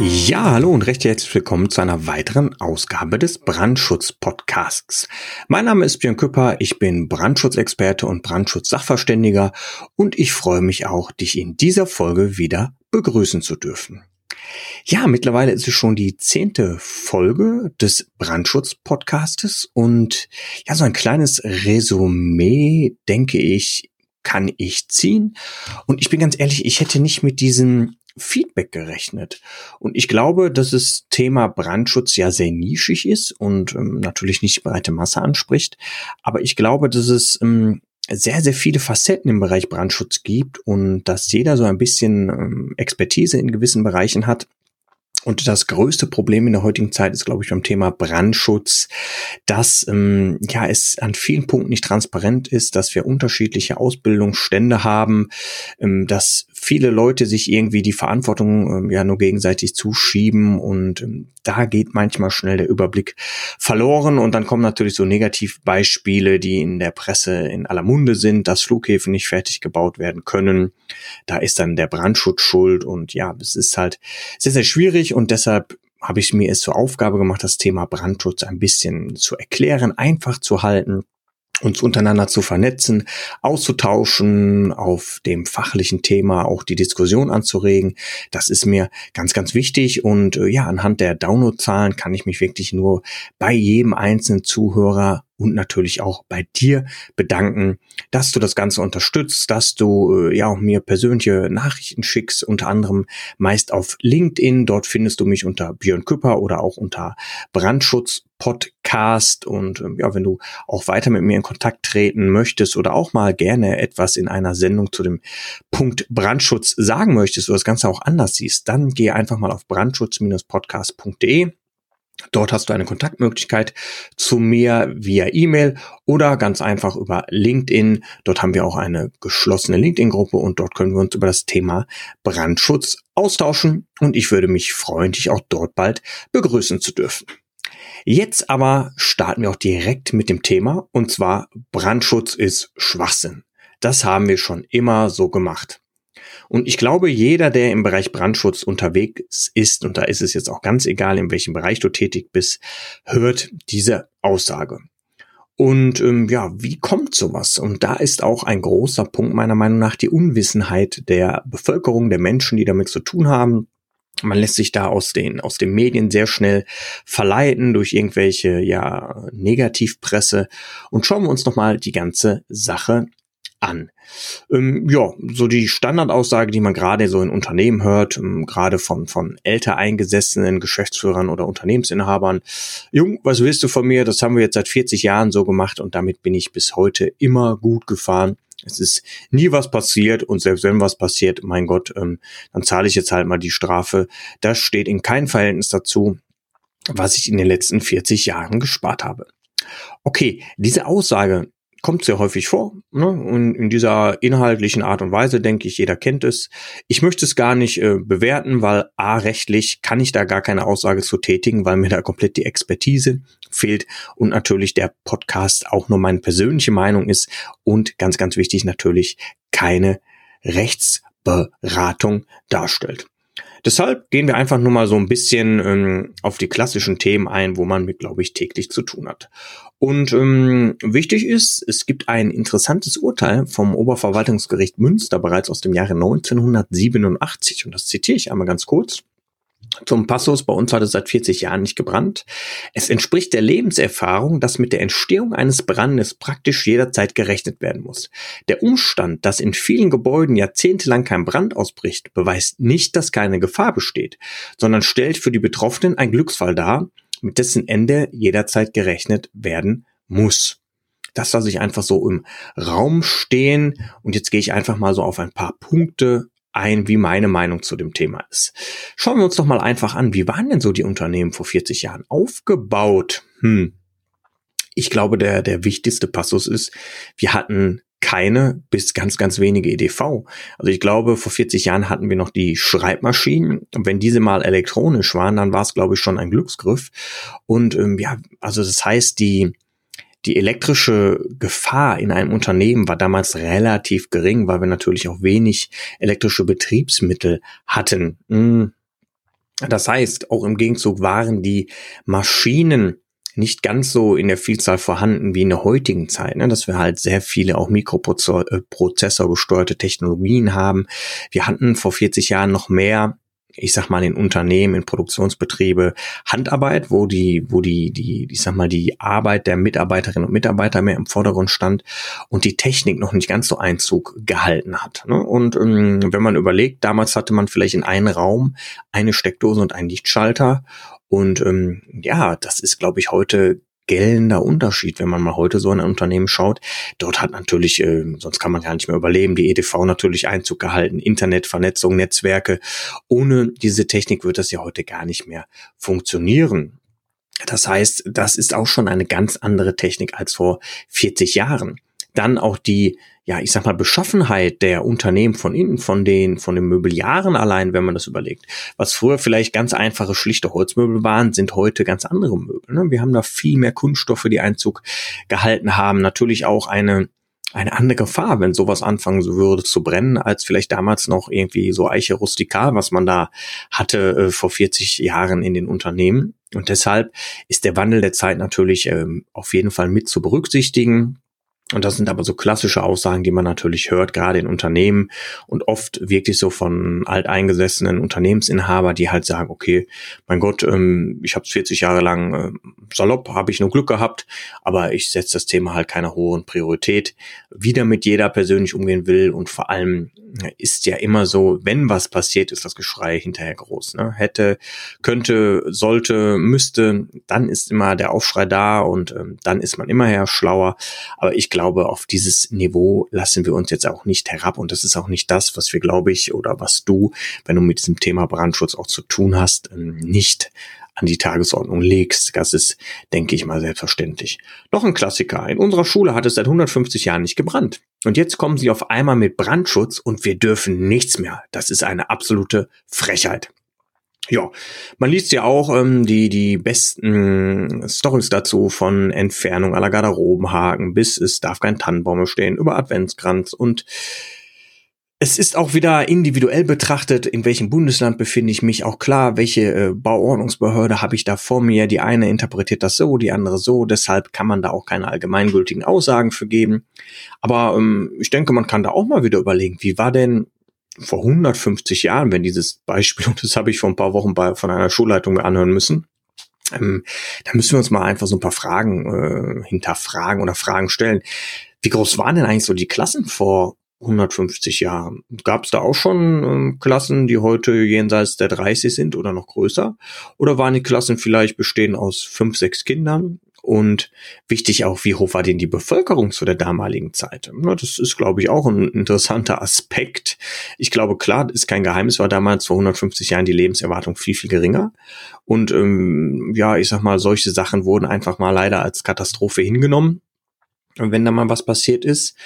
Ja, hallo und recht herzlich willkommen zu einer weiteren Ausgabe des Brandschutz-Podcasts. Mein Name ist Björn Küpper, ich bin Brandschutzexperte und Brandschutzsachverständiger und ich freue mich auch, dich in dieser Folge wieder begrüßen zu dürfen. Ja, mittlerweile ist es schon die zehnte Folge des Brandschutz-Podcastes und ja, so ein kleines Resümee, denke ich, kann ich ziehen. Und ich bin ganz ehrlich, ich hätte nicht mit diesem Feedback gerechnet. Und ich glaube, dass das Thema Brandschutz ja sehr nischig ist und ähm, natürlich nicht die breite Masse anspricht. Aber ich glaube, dass es ähm, sehr, sehr viele Facetten im Bereich Brandschutz gibt und dass jeder so ein bisschen ähm, Expertise in gewissen Bereichen hat und das größte Problem in der heutigen Zeit ist, glaube ich, beim Thema Brandschutz, dass ähm, ja es an vielen Punkten nicht transparent ist, dass wir unterschiedliche Ausbildungsstände haben, ähm, dass viele Leute sich irgendwie die Verantwortung ähm, ja nur gegenseitig zuschieben und ähm, da geht manchmal schnell der Überblick verloren und dann kommen natürlich so Negativbeispiele, die in der Presse in aller Munde sind, dass Flughäfen nicht fertig gebaut werden können. Da ist dann der Brandschutz schuld und ja, es ist halt sehr, sehr schwierig und deshalb habe ich mir es zur Aufgabe gemacht, das Thema Brandschutz ein bisschen zu erklären, einfach zu halten uns untereinander zu vernetzen, auszutauschen, auf dem fachlichen Thema auch die Diskussion anzuregen. Das ist mir ganz, ganz wichtig. Und äh, ja, anhand der Downloadzahlen kann ich mich wirklich nur bei jedem einzelnen Zuhörer und natürlich auch bei dir bedanken, dass du das Ganze unterstützt, dass du äh, ja auch mir persönliche Nachrichten schickst, unter anderem meist auf LinkedIn. Dort findest du mich unter Björn Küpper oder auch unter Brandschutz Podcast und ähm, ja, wenn du auch weiter mit mir in Kontakt treten möchtest oder auch mal gerne etwas in einer Sendung zu dem Punkt Brandschutz sagen möchtest oder das Ganze auch anders siehst, dann geh einfach mal auf brandschutz-podcast.de Dort hast du eine Kontaktmöglichkeit zu mir via E-Mail oder ganz einfach über LinkedIn. Dort haben wir auch eine geschlossene LinkedIn-Gruppe und dort können wir uns über das Thema Brandschutz austauschen und ich würde mich freuen, dich auch dort bald begrüßen zu dürfen. Jetzt aber starten wir auch direkt mit dem Thema und zwar Brandschutz ist Schwachsinn. Das haben wir schon immer so gemacht. Und ich glaube, jeder, der im Bereich Brandschutz unterwegs ist, und da ist es jetzt auch ganz egal, in welchem Bereich du tätig bist, hört diese Aussage. Und ähm, ja, wie kommt sowas? Und da ist auch ein großer Punkt meiner Meinung nach die Unwissenheit der Bevölkerung, der Menschen, die damit zu tun haben. Man lässt sich da aus den, aus den Medien sehr schnell verleiten durch irgendwelche, ja, Negativpresse. Und schauen wir uns nochmal die ganze Sache an. Ähm, ja, so die Standardaussage, die man gerade so in Unternehmen hört, ähm, gerade von, von älter eingesessenen Geschäftsführern oder Unternehmensinhabern. Jung, was willst du von mir? Das haben wir jetzt seit 40 Jahren so gemacht und damit bin ich bis heute immer gut gefahren. Es ist nie was passiert und selbst wenn was passiert, mein Gott, ähm, dann zahle ich jetzt halt mal die Strafe. Das steht in keinem Verhältnis dazu, was ich in den letzten 40 Jahren gespart habe. Okay, diese Aussage kommt sehr häufig vor. Ne? Und in dieser inhaltlichen Art und Weise, denke ich, jeder kennt es. Ich möchte es gar nicht äh, bewerten, weil a, rechtlich kann ich da gar keine Aussage zu tätigen, weil mir da komplett die Expertise fehlt und natürlich der Podcast auch nur meine persönliche Meinung ist und ganz, ganz wichtig natürlich keine Rechtsberatung darstellt. Deshalb gehen wir einfach nur mal so ein bisschen ähm, auf die klassischen Themen ein, wo man mit, glaube ich, täglich zu tun hat. Und ähm, wichtig ist, es gibt ein interessantes Urteil vom Oberverwaltungsgericht Münster bereits aus dem Jahre 1987 und das zitiere ich einmal ganz kurz. Zum Passus, bei uns hat es seit 40 Jahren nicht gebrannt. Es entspricht der Lebenserfahrung, dass mit der Entstehung eines Brandes praktisch jederzeit gerechnet werden muss. Der Umstand, dass in vielen Gebäuden jahrzehntelang kein Brand ausbricht, beweist nicht, dass keine Gefahr besteht, sondern stellt für die Betroffenen ein Glücksfall dar, mit dessen Ende jederzeit gerechnet werden muss. Das lasse ich einfach so im Raum stehen und jetzt gehe ich einfach mal so auf ein paar Punkte ein, wie meine Meinung zu dem Thema ist. Schauen wir uns doch mal einfach an, wie waren denn so die Unternehmen vor 40 Jahren aufgebaut? Hm. Ich glaube, der, der wichtigste Passus ist, wir hatten keine bis ganz, ganz wenige EDV. Also ich glaube, vor 40 Jahren hatten wir noch die Schreibmaschinen. Und wenn diese mal elektronisch waren, dann war es, glaube ich, schon ein Glücksgriff. Und ähm, ja, also das heißt, die, die elektrische Gefahr in einem Unternehmen war damals relativ gering, weil wir natürlich auch wenig elektrische Betriebsmittel hatten. Hm. Das heißt, auch im Gegenzug waren die Maschinen nicht ganz so in der Vielzahl vorhanden wie in der heutigen Zeit, ne? dass wir halt sehr viele auch Mikroprozessor gesteuerte Technologien haben. Wir hatten vor 40 Jahren noch mehr ich sag mal, in Unternehmen, in Produktionsbetriebe Handarbeit, wo die, wo die, die, ich sag mal, die Arbeit der Mitarbeiterinnen und Mitarbeiter mehr im Vordergrund stand und die Technik noch nicht ganz so Einzug gehalten hat. Ne? Und ähm, wenn man überlegt, damals hatte man vielleicht in einem Raum eine Steckdose und einen Lichtschalter und ähm, ja, das ist, glaube ich, heute gellender Unterschied, wenn man mal heute so ein Unternehmen schaut. Dort hat natürlich, äh, sonst kann man gar nicht mehr überleben, die EDV natürlich Einzug gehalten, Internet, Vernetzung, Netzwerke. Ohne diese Technik wird das ja heute gar nicht mehr funktionieren. Das heißt, das ist auch schon eine ganz andere Technik als vor 40 Jahren. Dann auch die ja, ich sag mal, Beschaffenheit der Unternehmen von innen, von den, von den Möbliaren allein, wenn man das überlegt. Was früher vielleicht ganz einfache, schlichte Holzmöbel waren, sind heute ganz andere Möbel. Ne? Wir haben da viel mehr Kunststoffe, die Einzug gehalten haben. Natürlich auch eine, eine andere Gefahr, wenn sowas anfangen würde zu brennen, als vielleicht damals noch irgendwie so Eiche rustikal, was man da hatte äh, vor 40 Jahren in den Unternehmen. Und deshalb ist der Wandel der Zeit natürlich ähm, auf jeden Fall mit zu berücksichtigen. Und das sind aber so klassische Aussagen, die man natürlich hört, gerade in Unternehmen und oft wirklich so von alteingesessenen Unternehmensinhaber, die halt sagen, okay, mein Gott, ähm, ich habe 40 Jahre lang äh, salopp, habe ich nur Glück gehabt, aber ich setze das Thema halt keiner hohen Priorität, wie damit jeder persönlich umgehen will und vor allem ist ja immer so, wenn was passiert, ist das Geschrei hinterher groß. Ne? Hätte, könnte, sollte, müsste, dann ist immer der Aufschrei da und ähm, dann ist man immerher schlauer. Aber ich glaube, auf dieses Niveau lassen wir uns jetzt auch nicht herab und das ist auch nicht das, was wir, glaube ich, oder was du, wenn du mit diesem Thema Brandschutz auch zu tun hast, ähm, nicht an die Tagesordnung legst. Das ist, denke ich mal, selbstverständlich. Noch ein Klassiker. In unserer Schule hat es seit 150 Jahren nicht gebrannt. Und jetzt kommen sie auf einmal mit Brandschutz und wir dürfen nichts mehr. Das ist eine absolute Frechheit. Ja, man liest ja auch ähm, die die besten Stories dazu von Entfernung aller Garderobenhaken bis es darf kein Tannenbaum stehen über Adventskranz und es ist auch wieder individuell betrachtet, in welchem Bundesland befinde ich mich, auch klar, welche äh, Bauordnungsbehörde habe ich da vor mir. Die eine interpretiert das so, die andere so, deshalb kann man da auch keine allgemeingültigen Aussagen für geben. Aber ähm, ich denke, man kann da auch mal wieder überlegen, wie war denn vor 150 Jahren, wenn dieses Beispiel, und das habe ich vor ein paar Wochen bei, von einer Schulleitung anhören müssen, ähm, da müssen wir uns mal einfach so ein paar Fragen äh, hinterfragen oder Fragen stellen. Wie groß waren denn eigentlich so die Klassen vor 150 Jahren. Gab es da auch schon ähm, Klassen, die heute jenseits der 30 sind oder noch größer? Oder waren die Klassen vielleicht bestehen aus fünf, sechs Kindern? Und wichtig auch, wie hoch war denn die Bevölkerung zu der damaligen Zeit? Das ist, glaube ich, auch ein interessanter Aspekt. Ich glaube, klar, ist kein Geheimnis, war damals vor 150 Jahren die Lebenserwartung viel, viel geringer. Und ähm, ja, ich sag mal, solche Sachen wurden einfach mal leider als Katastrophe hingenommen wenn da mal was passiert ist.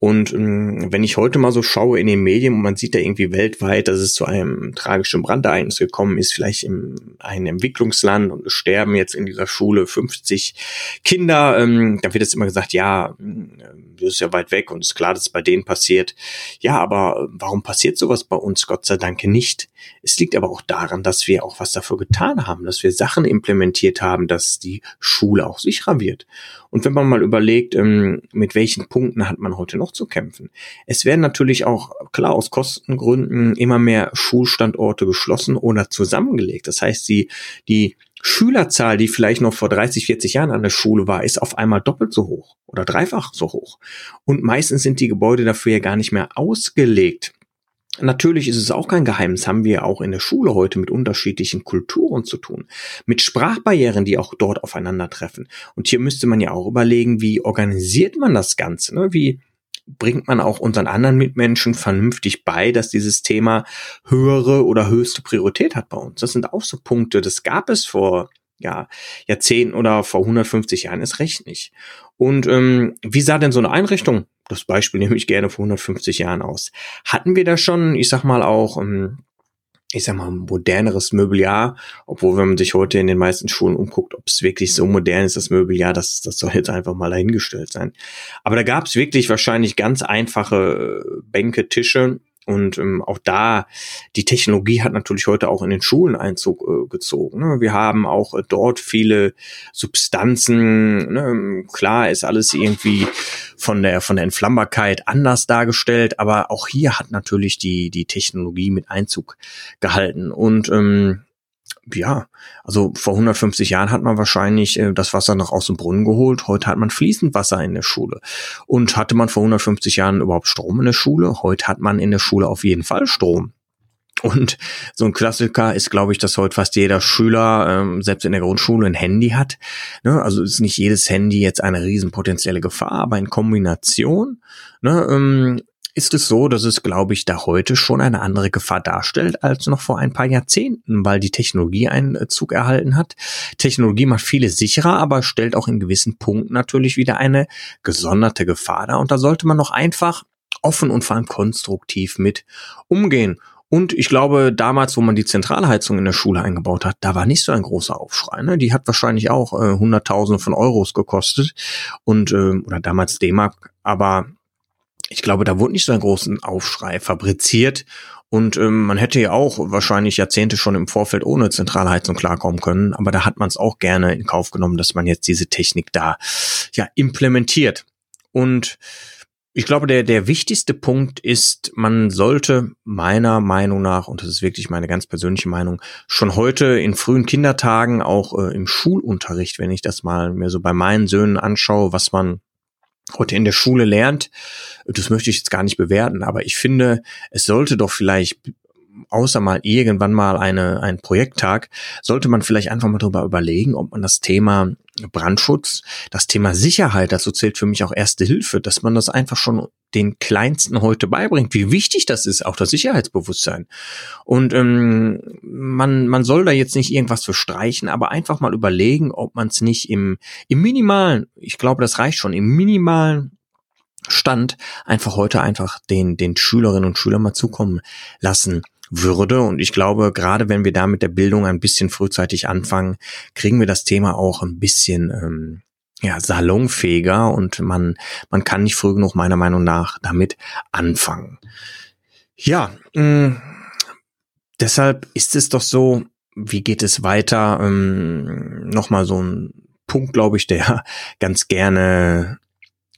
Und ähm, wenn ich heute mal so schaue in den Medien und man sieht da irgendwie weltweit, dass es zu einem tragischen Brandereignis gekommen ist, vielleicht in einem Entwicklungsland und es sterben jetzt in dieser Schule 50 Kinder, ähm, dann wird jetzt immer gesagt, ja, äh, das ist ja weit weg und es ist klar, dass es bei denen passiert. Ja, aber warum passiert sowas bei uns? Gott sei Dank nicht. Es liegt aber auch daran, dass wir auch was dafür getan haben, dass wir Sachen implementiert haben, dass die Schule auch sicherer wird. Und wenn man mal überlegt, ähm, mit welchen Punkten hat man heute noch zu kämpfen. Es werden natürlich auch, klar, aus Kostengründen immer mehr Schulstandorte geschlossen oder zusammengelegt. Das heißt, die, die Schülerzahl, die vielleicht noch vor 30, 40 Jahren an der Schule war, ist auf einmal doppelt so hoch oder dreifach so hoch. Und meistens sind die Gebäude dafür ja gar nicht mehr ausgelegt. Natürlich ist es auch kein Geheimnis, haben wir auch in der Schule heute mit unterschiedlichen Kulturen zu tun, mit Sprachbarrieren, die auch dort aufeinandertreffen. Und hier müsste man ja auch überlegen, wie organisiert man das Ganze, ne? wie bringt man auch unseren anderen Mitmenschen vernünftig bei, dass dieses Thema höhere oder höchste Priorität hat bei uns. Das sind auch so Punkte, das gab es vor ja, Jahrzehnten oder vor 150 Jahren ist recht nicht. Und ähm, wie sah denn so eine Einrichtung, das Beispiel nehme ich gerne vor 150 Jahren aus, hatten wir da schon, ich sag mal auch, ähm, ich sag mal, moderneres Möbeljahr, obwohl wenn man sich heute in den meisten Schulen umguckt, ob es wirklich so modern ist, das Möbeljahr, das, das soll jetzt einfach mal dahingestellt sein. Aber da gab es wirklich wahrscheinlich ganz einfache äh, Bänke, Tische, und ähm, auch da, die Technologie hat natürlich heute auch in den Schulen Einzug äh, gezogen. Ne? Wir haben auch äh, dort viele Substanzen. Ne? Klar ist alles irgendwie von der, von der Entflammbarkeit anders dargestellt, aber auch hier hat natürlich die, die Technologie mit Einzug gehalten. Und ähm, ja, also vor 150 Jahren hat man wahrscheinlich äh, das Wasser noch aus dem Brunnen geholt. Heute hat man fließend Wasser in der Schule. Und hatte man vor 150 Jahren überhaupt Strom in der Schule? Heute hat man in der Schule auf jeden Fall Strom. Und so ein Klassiker ist, glaube ich, dass heute fast jeder Schüler, ähm, selbst in der Grundschule, ein Handy hat. Ne? Also ist nicht jedes Handy jetzt eine riesen potenzielle Gefahr, aber in Kombination ne, ähm, ist es so, dass es, glaube ich, da heute schon eine andere Gefahr darstellt als noch vor ein paar Jahrzehnten, weil die Technologie einen äh, Zug erhalten hat. Technologie macht vieles sicherer, aber stellt auch in gewissen Punkten natürlich wieder eine gesonderte Gefahr dar. Und da sollte man noch einfach offen und vor allem konstruktiv mit umgehen. Und ich glaube, damals, wo man die Zentralheizung in der Schule eingebaut hat, da war nicht so ein großer Aufschrei. Ne? Die hat wahrscheinlich auch äh, Hunderttausende von Euros gekostet und äh, oder damals D-Mark, aber ich glaube, da wurde nicht so einen großen Aufschrei fabriziert. Und ähm, man hätte ja auch wahrscheinlich Jahrzehnte schon im Vorfeld ohne Zentralheizung klarkommen können, aber da hat man es auch gerne in Kauf genommen, dass man jetzt diese Technik da ja implementiert. Und ich glaube, der, der wichtigste Punkt ist, man sollte meiner Meinung nach, und das ist wirklich meine ganz persönliche Meinung, schon heute in frühen Kindertagen, auch äh, im Schulunterricht, wenn ich das mal mir so bei meinen Söhnen anschaue, was man heute in der Schule lernt, das möchte ich jetzt gar nicht bewerten, aber ich finde, es sollte doch vielleicht außer mal irgendwann mal eine, ein Projekttag, sollte man vielleicht einfach mal drüber überlegen, ob man das Thema Brandschutz, das Thema Sicherheit, dazu zählt für mich auch Erste Hilfe, dass man das einfach schon den Kleinsten heute beibringt, wie wichtig das ist, auch das Sicherheitsbewusstsein. Und ähm, man, man soll da jetzt nicht irgendwas verstreichen, aber einfach mal überlegen, ob man es nicht im, im minimalen, ich glaube, das reicht schon, im minimalen Stand einfach heute einfach den, den Schülerinnen und Schülern mal zukommen lassen würde. Und ich glaube, gerade wenn wir da mit der Bildung ein bisschen frühzeitig anfangen, kriegen wir das Thema auch ein bisschen ähm, ja, salonfähiger und man, man kann nicht früh genug meiner Meinung nach damit anfangen. Ja, mh, mm, deshalb ist es doch so, wie geht es weiter? Ähm, Nochmal so ein Punkt, glaube ich, der ganz gerne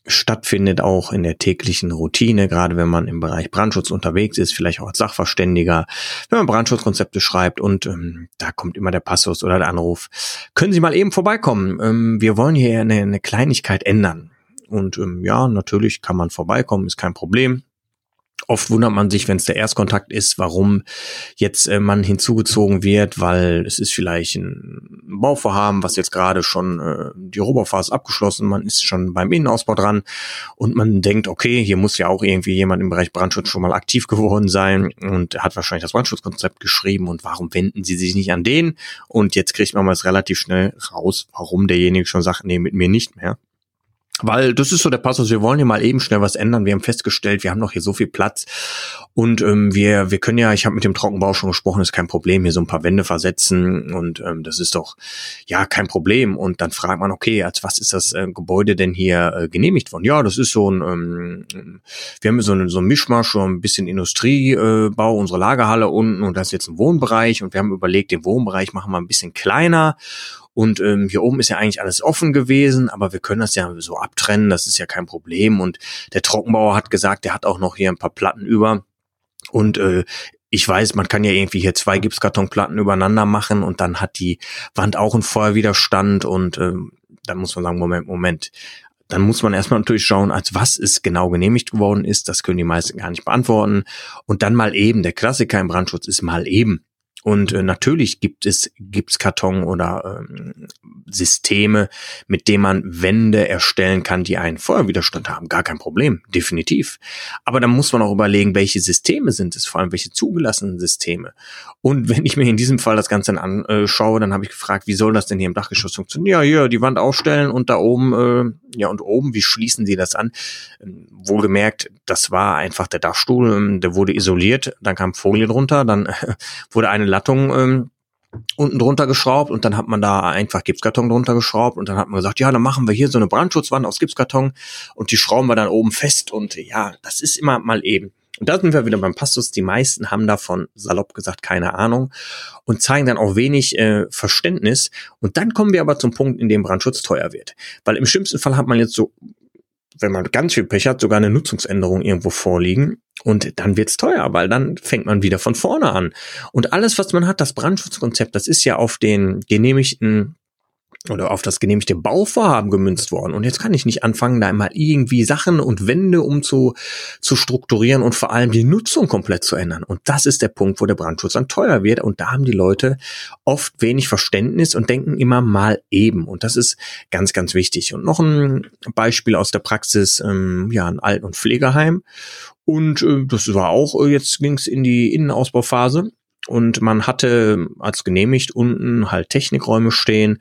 stattfindet, auch in der täglichen Routine, gerade wenn man im Bereich Brandschutz unterwegs ist, vielleicht auch als Sachverständiger, wenn man Brandschutzkonzepte schreibt und ähm, da kommt immer der Passus oder der Anruf, können Sie mal eben vorbeikommen, ähm, wir wollen hier eine, eine Kleinigkeit ändern. Und ähm, ja, natürlich kann man vorbeikommen, ist kein Problem. Oft wundert man sich, wenn es der Erstkontakt ist, warum jetzt äh, man hinzugezogen wird, weil es ist vielleicht ein Bauvorhaben, was jetzt gerade schon äh, die Rohbauphase abgeschlossen, man ist schon beim Innenausbau dran und man denkt, okay, hier muss ja auch irgendwie jemand im Bereich Brandschutz schon mal aktiv geworden sein und hat wahrscheinlich das Brandschutzkonzept geschrieben und warum wenden sie sich nicht an den? Und jetzt kriegt man mal relativ schnell raus, warum derjenige schon sagt, nee, mit mir nicht mehr. Weil das ist so der Passus, wir wollen hier mal eben schnell was ändern. Wir haben festgestellt, wir haben noch hier so viel Platz und ähm, wir, wir können ja, ich habe mit dem Trockenbau schon gesprochen, ist kein Problem, hier so ein paar Wände versetzen und ähm, das ist doch ja kein Problem. Und dann fragt man, okay, als was ist das äh, Gebäude denn hier äh, genehmigt worden? Ja, das ist so ein, ähm, wir haben so, ein, so ein Mischmasch, so ein bisschen Industriebau, äh, unsere Lagerhalle unten und das ist jetzt ein Wohnbereich und wir haben überlegt, den Wohnbereich machen wir ein bisschen kleiner und ähm, hier oben ist ja eigentlich alles offen gewesen, aber wir können das ja so abtrennen, das ist ja kein Problem. Und der Trockenbauer hat gesagt, der hat auch noch hier ein paar Platten über. Und äh, ich weiß, man kann ja irgendwie hier zwei Gipskartonplatten übereinander machen und dann hat die Wand auch einen Feuerwiderstand und ähm, dann muss man sagen, Moment, Moment. Dann muss man erstmal natürlich schauen, als was es genau genehmigt geworden ist. Das können die meisten gar nicht beantworten. Und dann mal eben, der Klassiker im Brandschutz ist mal eben Und äh, natürlich gibt es Gipskarton oder ähm, Systeme, mit denen man Wände erstellen kann, die einen Feuerwiderstand haben. Gar kein Problem, definitiv. Aber dann muss man auch überlegen, welche Systeme sind es, vor allem welche zugelassenen Systeme. Und wenn ich mir in diesem Fall das Ganze anschaue, dann habe ich gefragt, wie soll das denn hier im Dachgeschoss funktionieren? Ja, hier die Wand aufstellen und da oben, äh, ja und oben, wie schließen Sie das an? Ähm, wohlgemerkt, das war einfach der Dachstuhl, ähm, der wurde isoliert, dann kam Folie drunter, dann wurde eine Lattung ähm, unten drunter geschraubt und dann hat man da einfach Gipskarton drunter geschraubt und dann hat man gesagt, ja, dann machen wir hier so eine Brandschutzwand aus Gipskarton und die schrauben wir dann oben fest und ja, das ist immer mal eben. Und da sind wir wieder beim Passus. Die meisten haben davon, salopp gesagt, keine Ahnung und zeigen dann auch wenig äh, Verständnis. Und dann kommen wir aber zum Punkt, in dem Brandschutz teuer wird. Weil im schlimmsten Fall hat man jetzt so wenn man ganz viel Pech hat, sogar eine Nutzungsänderung irgendwo vorliegen. Und dann wird's teuer, weil dann fängt man wieder von vorne an. Und alles, was man hat, das Brandschutzkonzept, das ist ja auf den genehmigten oder auf das genehmigte Bauvorhaben gemünzt worden. Und jetzt kann ich nicht anfangen, da immer irgendwie Sachen und Wände um zu, zu strukturieren und vor allem die Nutzung komplett zu ändern. Und das ist der Punkt, wo der Brandschutz dann teuer wird. Und da haben die Leute oft wenig Verständnis und denken immer mal eben. Und das ist ganz, ganz wichtig. Und noch ein Beispiel aus der Praxis, ähm, ja, ein Alten- und Pflegeheim. Und äh, das war auch, äh, jetzt ging's in die Innenausbauphase und man hatte als genehmigt unten halt Technikräume stehen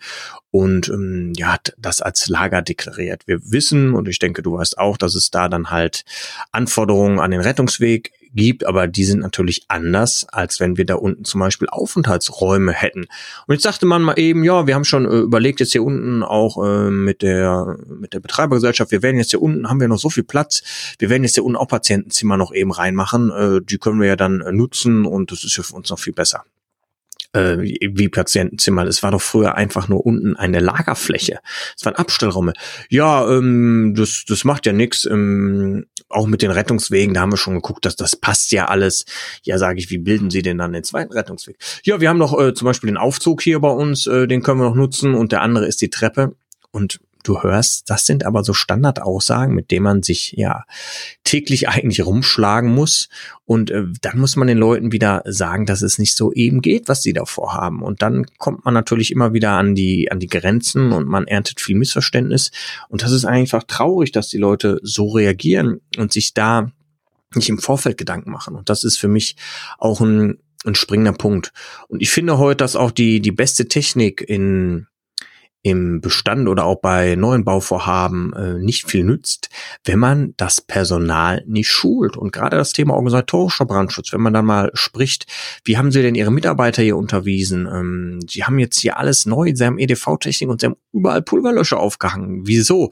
und ähm, ja, hat das als Lager deklariert. Wir wissen, und ich denke, du weißt auch, dass es da dann halt Anforderungen an den Rettungsweg gibt, aber die sind natürlich anders, als wenn wir da unten zum Beispiel Aufenthaltsräume hätten. Und jetzt sagte man mal eben, ja, wir haben schon äh, überlegt, jetzt hier unten auch äh, mit der mit der Betreibergesellschaft, wir werden jetzt hier unten, haben wir noch so viel Platz, wir werden jetzt hier unten auch Patientenzimmer noch eben reinmachen, äh, die können wir ja dann äh, nutzen und das ist ja für uns noch viel besser äh, wie Patientenzimmer. Es war doch früher einfach nur unten eine Lagerfläche. Es waren Abstellräume. Ja, ähm, das, das macht ja nichts. Ähm, auch mit den Rettungswegen, da haben wir schon geguckt, dass das passt ja alles. Ja, sage ich, wie bilden Sie denn dann den zweiten Rettungsweg? Ja, wir haben noch äh, zum Beispiel den Aufzug hier bei uns, äh, den können wir noch nutzen und der andere ist die Treppe. Und du hörst, das sind aber so Standardaussagen, mit denen man sich ja täglich eigentlich rumschlagen muss. Und äh, dann muss man den Leuten wieder sagen, dass es nicht so eben geht, was sie davor haben. Und dann kommt man natürlich immer wieder an die, an die Grenzen und man erntet viel Missverständnis. Und das ist einfach traurig, dass die Leute so reagieren und sich da nicht im Vorfeld Gedanken machen. Und das ist für mich auch ein, ein springender Punkt. Und ich finde heute, dass auch die, die beste Technik in, im Bestand oder auch bei neuen Bauvorhaben äh, nicht viel nützt, wenn man das Personal nicht schult. Und gerade das Thema organisatorischer Brandschutz, wenn man dann mal spricht, wie haben Sie denn Ihre Mitarbeiter hier unterwiesen? Ähm, Sie haben jetzt hier alles neu, Sie haben EDV-Technik und Sie haben überall Pulverlöscher aufgehangen. Wieso?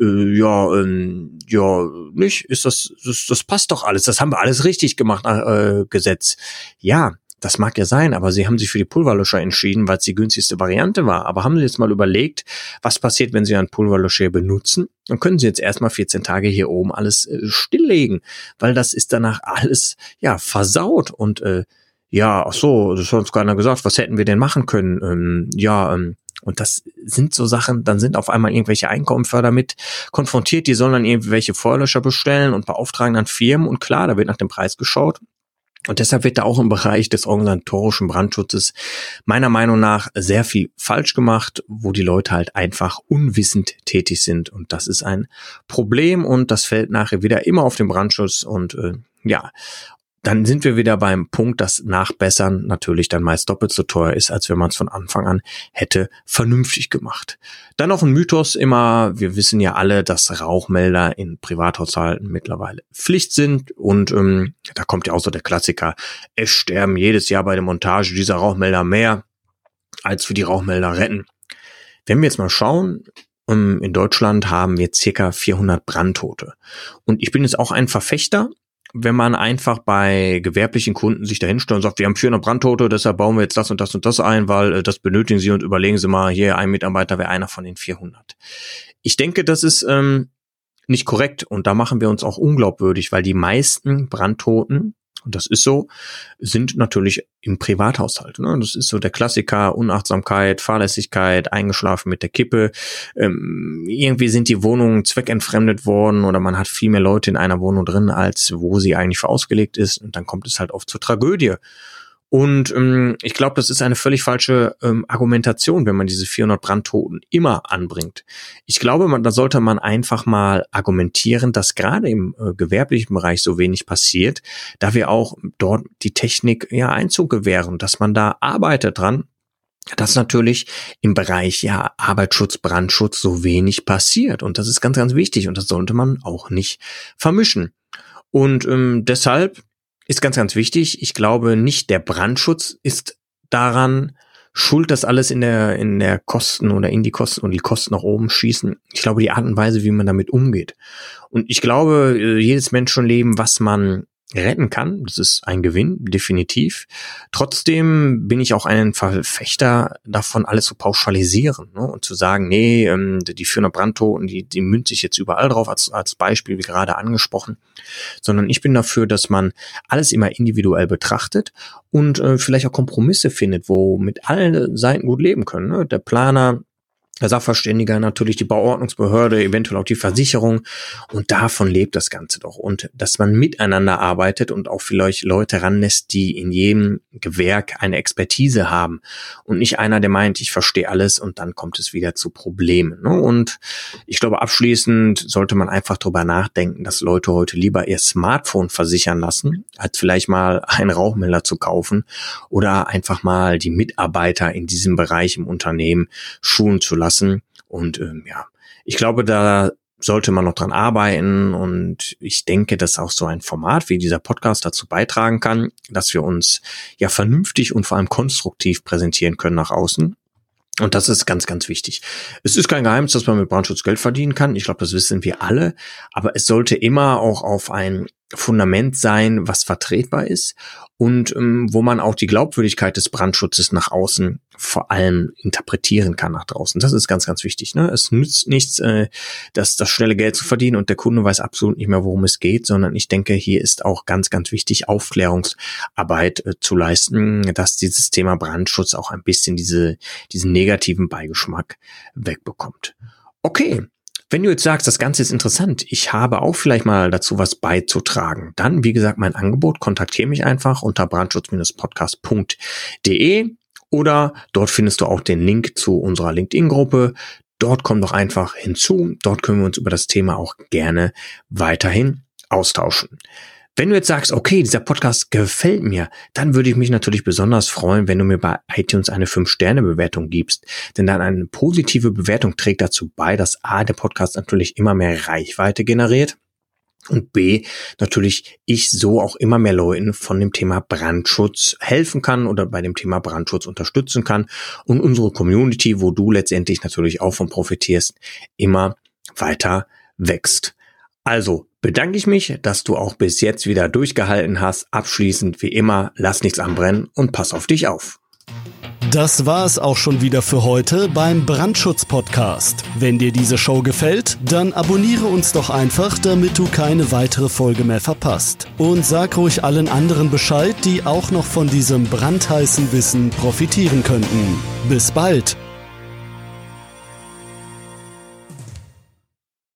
Äh, ja, ähm, ja, nicht? Ist das, das, das passt doch alles. Das haben wir alles richtig gemacht äh, Gesetz. Ja, das mag ja sein, aber sie haben sich für die Pulverlöscher entschieden, weil es die günstigste Variante war. Aber haben Sie jetzt mal überlegt, was passiert, wenn Sie einen Pulverlöscher benutzen? Dann können Sie jetzt erstmal 14 Tage hier oben alles äh, stilllegen, weil das ist danach alles ja versaut und äh, ja, ach so, das hat uns keiner gesagt, was hätten wir denn machen können? Ähm, ja, ähm, und das sind so Sachen, dann sind auf einmal irgendwelche Einkommenförder damit konfrontiert, die sollen dann irgendwelche Feuerlöscher bestellen und beauftragen dann Firmen und klar, da wird nach dem Preis geschaut und deshalb wird da auch im Bereich des organisatorischen Brandschutzes meiner Meinung nach sehr viel falsch gemacht, wo die Leute halt einfach unwissend tätig sind. Und das ist ein Problem und das fällt nachher wieder immer auf den Brandschutz und äh, ja, dann sind wir wieder beim Punkt, dass Nachbessern natürlich dann meist doppelt so teuer ist, als wenn man es von Anfang an hätte vernünftig gemacht. Dann noch ein Mythos immer, wir wissen ja alle, dass Rauchmelder in Privathaushalten mittlerweile Pflicht sind und ähm, da kommt ja auch so der Klassiker, es sterben jedes Jahr bei der Montage dieser Rauchmelder mehr, als für die Rauchmelder retten. Wenn wir jetzt mal schauen, ähm, in Deutschland haben wir circa 400 Brandtote. Und ich bin jetzt auch ein Verfechter wenn man einfach bei gewerblichen Kunden sich dahinstellt und sagt, wir haben 400 Brandtote, deshalb bauen wir jetzt das und das und das ein, weil äh, das benötigen sie und überlegen sie mal, hier ein Mitarbeiter wäre einer von den 400. Ich denke, das ist ähm, nicht korrekt und da machen wir uns auch unglaubwürdig, weil die meisten Brandtoten und das ist so, sind natürlich im Privathaushalt. Ne? Das ist so der Klassiker, Unachtsamkeit, Fahrlässigkeit, eingeschlafen mit der Kippe. Ähm, irgendwie sind die Wohnungen zweckentfremdet worden oder man hat viel mehr Leute in einer Wohnung drin, als wo sie eigentlich für ausgelegt ist. Und dann kommt es halt oft zur Tragödie. Und ähm, ich glaube, das ist eine völlig falsche ähm, Argumentation, wenn man diese 400 Brandtoten immer anbringt. Ich glaube, man, da sollte man einfach mal argumentieren, dass gerade im äh, gewerblichen Bereich so wenig passiert, da wir auch dort die Technik ja Einzug gewähren, dass man da arbeitet dran dass natürlich im Bereich ja Arbeitsschutz, Brandschutz so wenig passiert. Und das ist ganz, ganz wichtig und das sollte man auch nicht vermischen. Und ähm, deshalb ist ganz, ganz wichtig. Ich glaube nicht, der Brandschutz ist daran schuld, dass alles in der, in der Kosten oder in die Kosten und die Kosten nach oben schießen. Ich glaube, die Art und Weise, wie man damit umgeht. Und ich glaube, äh, jedes Menschenleben, was man retten kann. Das ist ein Gewinn, definitiv. Trotzdem bin ich auch ein Verfechter davon, alles zu pauschalisieren ne? und zu sagen, nee, ähm, die 400 Brandtoten, die, die münze ich jetzt überall drauf als, als Beispiel, wie gerade angesprochen, sondern ich bin dafür, dass man alles immer individuell betrachtet und äh, vielleicht auch Kompromisse findet, wo mit allen Seiten gut leben können. Ne? Der Planer der Sachverständiger, natürlich die Bauordnungsbehörde, eventuell auch die Versicherung. Und davon lebt das Ganze doch. Und dass man miteinander arbeitet und auch vielleicht Leute ranlässt, die in jedem Gewerk eine Expertise haben. Und nicht einer, der meint, ich verstehe alles und dann kommt es wieder zu Problemen. Ne? Und ich glaube, abschließend sollte man einfach darüber nachdenken, dass Leute heute lieber ihr Smartphone versichern lassen, als vielleicht mal einen Rauchmelder zu kaufen oder einfach mal die Mitarbeiter in diesem Bereich im Unternehmen schulen zu lassen lassen. Und ähm, ja, ich glaube, da sollte man noch dran arbeiten und ich denke, dass auch so ein Format wie dieser Podcast dazu beitragen kann, dass wir uns ja vernünftig und vor allem konstruktiv präsentieren können nach außen. Und das ist ganz, ganz wichtig. Es ist kein Geheimnis, dass man mit Brandschutz Geld verdienen kann. Ich glaube, das wissen wir alle. Aber es sollte immer auch auf ein Fundament sein, was vertretbar ist und ähm, wo man auch die Glaubwürdigkeit des Brandschutzes nach außen vor allem interpretieren kann nach draußen. Das ist ganz, ganz wichtig. Ne? Es nützt nichts, äh, das, das schnelle Geld zu verdienen und der Kunde weiß absolut nicht mehr, worum es geht, sondern ich denke, hier ist auch ganz, ganz wichtig, Aufklärungsarbeit äh, zu leisten, dass dieses Thema Brandschutz auch ein bisschen diese, diesen negativen Beigeschmack wegbekommt. Okay, wenn du jetzt sagst, das Ganze ist interessant, ich habe auch vielleicht mal dazu was beizutragen, dann, wie gesagt, mein Angebot, kontaktiere mich einfach unter brandschutz-podcast.de oder dort findest du auch den Link zu unserer LinkedIn-Gruppe. Dort komm doch einfach hinzu. Dort können wir uns über das Thema auch gerne weiterhin austauschen. Wenn du jetzt sagst, okay, dieser Podcast gefällt mir, dann würde ich mich natürlich besonders freuen, wenn du mir bei iTunes eine 5-Sterne-Bewertung gibst. Denn dann eine positive Bewertung trägt dazu bei, dass A, der Podcast natürlich immer mehr Reichweite generiert und B, natürlich ich so auch immer mehr Leuten von dem Thema Brandschutz helfen kann oder bei dem Thema Brandschutz unterstützen kann und unsere Community, wo du letztendlich natürlich auch von profitierst, immer weiter wächst. Also bedanke ich mich, dass du auch bis jetzt wieder durchgehalten hast. Abschließend wie immer, lass nichts anbrennen und pass auf dich auf. Das war es auch schon wieder für heute beim Brandschutz-Podcast. Wenn dir diese Show gefällt, dann abonniere uns doch einfach, damit du keine weitere Folge mehr verpasst. Und sag ruhig allen anderen Bescheid, die auch noch von diesem brandheißen Wissen profitieren könnten. Bis bald!